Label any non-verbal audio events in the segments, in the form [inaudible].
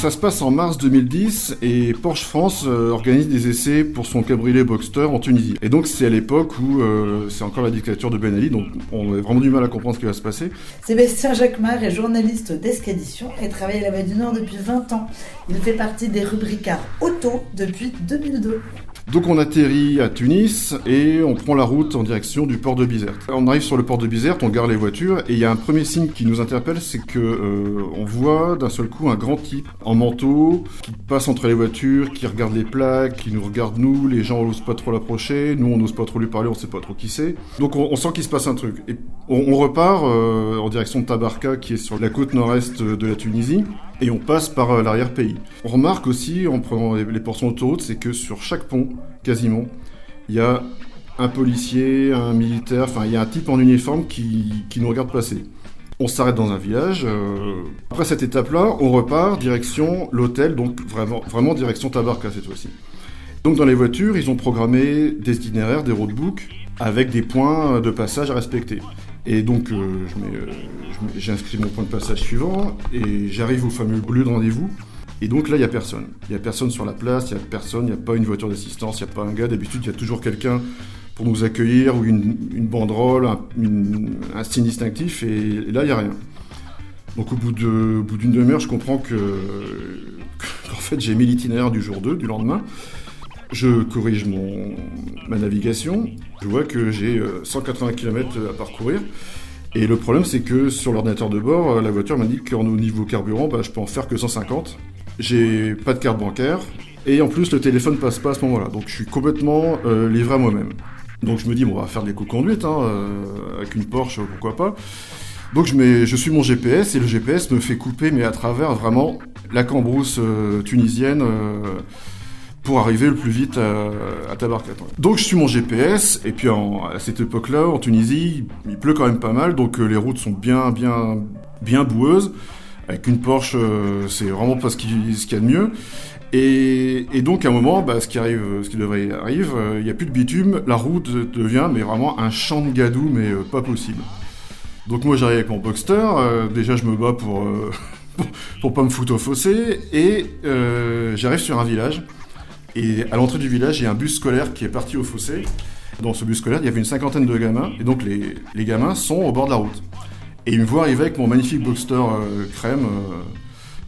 Ça se passe en mars 2010 et Porsche France euh, organise des essais pour son cabriolet Boxster en Tunisie. Et donc c'est à l'époque où euh, c'est encore la dictature de Ben Ali, donc on a vraiment du mal à comprendre ce qui va se passer. Sébastien Jacquemart est journaliste d'Escadition et travaille à la Voix du Nord depuis 20 ans. Il fait partie des rubricards auto depuis 2002. Donc on atterrit à Tunis et on prend la route en direction du port de Bizerte. On arrive sur le port de Bizerte, on gare les voitures et il y a un premier signe qui nous interpelle, c'est que euh, on voit d'un seul coup un grand type en manteau qui passe entre les voitures, qui regarde les plaques, qui nous regarde nous, les gens n'osent pas trop l'approcher, nous on n'ose pas trop lui parler, on sait pas trop qui c'est. Donc on, sent qu'il se passe un truc. Et on, repart euh, en direction de Tabarka qui est sur la côte nord-est de la Tunisie et on passe par euh, l'arrière-pays. On remarque aussi, en prenant les portions d'autoroute, c'est que sur chaque pont, quasiment, il y a un policier, un militaire, enfin il y a un type en uniforme qui, nous regarde passer. On s'arrête dans un village. Euh, après cette étape-là, on repart direction l'hôtel, donc vraiment, vraiment direction Tabarka cette fois-ci. Donc dans les voitures, ils ont programmé des itinéraires, des roadbooks, avec des points de passage à respecter. Et donc, euh, euh, j'inscris mon point de passage suivant et j'arrive au fameux lieu de rendez-vous. Et donc là, il n'y a personne. Il n'y a personne sur la place, il n'y a personne, il n'y a pas une voiture d'assistance, il n'y a pas un gars. D'habitude, il y a toujours quelqu'un pour nous accueillir ou une, banderole, un, signe distinctif. Et, là, il n'y a rien. Donc au bout d'une demi-heure, je comprends que [laughs] fait, j'ai mis l'itinéraire du jour 2, du lendemain. Je corrige mon, ma navigation. Je vois que j'ai 180 euh, km à parcourir. Et le problème, c'est que sur l'ordinateur de bord, euh, la voiture m'indique qu'au niveau carburant, bah, je peux en faire que 150. J'ai pas de carte bancaire. Et en plus, le téléphone passe pas à ce moment-là. Donc je suis complètement euh, livré à moi-même. Donc je me dis, bon, on va faire des conduite, hein, avec une Porsche, pourquoi pas. Donc je, mets, je suis mon GPS et le GPS me fait couper, mais à travers vraiment la cambrousse tunisienne pour arriver le plus vite à, à Tabarkat. Donc je suis mon GPS, et puis à cette époque-là, en Tunisie, il pleut quand même pas mal, donc euh, les routes sont bien, bien, bien boueuses. Avec une Porsche, euh, c'est vraiment pas ce qu'il y a de mieux. Et, donc à un moment, bah, ce qui arrive, ce qui devrait arriver, euh, il n'y a plus de bitume, la route devient mais vraiment un champ de gadou, mais pas possible. Donc moi j'arrive avec mon Boxster, déjà je me bats pour, [laughs] pour, pour pas me foutre au fossé, et j'arrive sur un village. Et à l'entrée du village, il y a un bus scolaire qui est parti au fossé. Dans ce bus scolaire, il y avait une cinquantaine de gamins, et donc les, les gamins sont au bord de la route. Et ils me voient arriver avec mon magnifique Boxster euh, crème. Euh.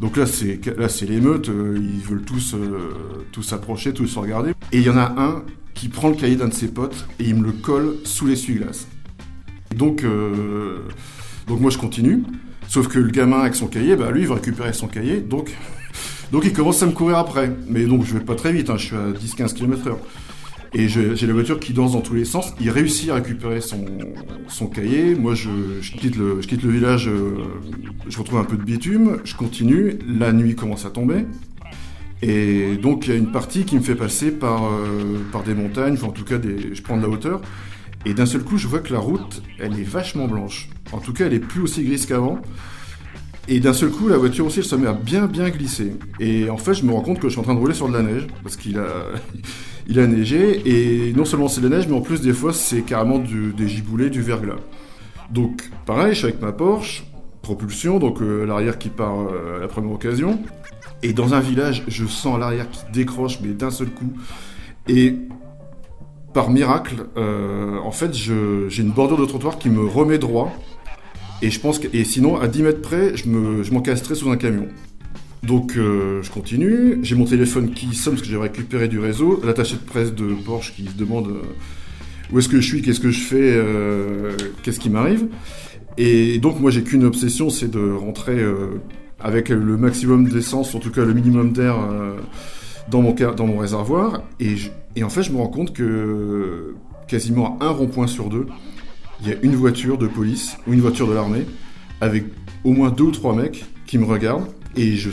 donc là, c'est là, c'est l'émeute. Euh, ils veulent tous tous s'approcher, tous se regarder. Et il y en a un qui prend le cahier d'un de ses potes et il me le colle sous l'essuie-glace. Donc donc moi je continue. Sauf que le gamin avec son cahier, bah lui il va récupérer son cahier. Donc donc il commence à me courir après. Mais donc je vais pas très vite, hein, je suis à 10-15 km/h. Et j'ai la voiture qui danse dans tous les sens. Il réussit à récupérer son, cahier. Moi, je, quitte le, je quitte le village, euh, je retrouve un peu de bitume, je continue. La nuit commence à tomber. Et donc, il y a une partie qui me fait passer par, euh, des montagnes, en tout cas, des, je prends de la hauteur. Et d'un seul coup, je vois que la route, elle est vachement blanche. En tout cas, elle est plus aussi grise qu'avant. Et d'un seul coup, la voiture aussi, elle se met à bien bien glisser. Et en fait, je me rends compte que je suis en train de rouler sur de la neige, parce qu'il a, [laughs] il a neigé, et non seulement c'est de la neige, mais en plus, des fois, c'est carrément des giboulées, du verglas. Donc, pareil, je suis avec ma Porsche, propulsion, donc euh, l'arrière qui part euh, à la première occasion. Et dans un village, je sens l'arrière qui décroche, mais d'un seul coup. Et par miracle, euh, en fait, j'ai une bordure de trottoir qui me remet droit. Et je pense que, et sinon, à 10 mètres près, je m'encastrais sous un camion. Donc euh, je continue, j'ai mon téléphone qui sonne parce que j'ai récupéré du réseau, l'attaché de presse de Porsche qui se demande euh, où est-ce que je suis, qu'est-ce que je fais, euh, qu'est-ce qui m'arrive. Et donc moi j'ai qu'une obsession, c'est de rentrer avec le maximum d'essence, en tout cas le minimum d'air dans, mon, dans mon réservoir. Et, et en fait je me rends compte que quasiment un rond-point sur deux, il y a une voiture de police ou une voiture de l'armée avec au moins deux ou trois mecs qui me regardent et je,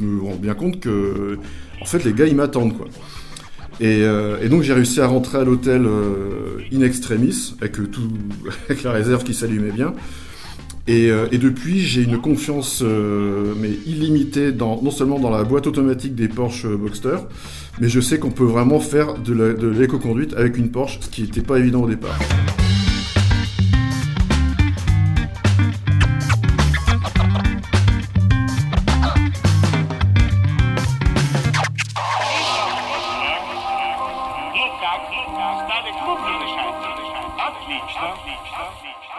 me rends bien compte que en fait les gars ils m'attendent quoi. Et, euh, donc j'ai réussi à rentrer à l'hôtel euh, in extremis, avec, tout, [laughs] avec la réserve qui s'allumait bien. Et, euh, depuis, j'ai une confiance mais illimitée dans, non seulement dans la boîte automatique des Porsche Boxster, mais je sais qu'on peut vraiment faire de l'éco-conduite avec une Porsche, ce qui n'était pas évident au départ. отлично, отлично. отлично.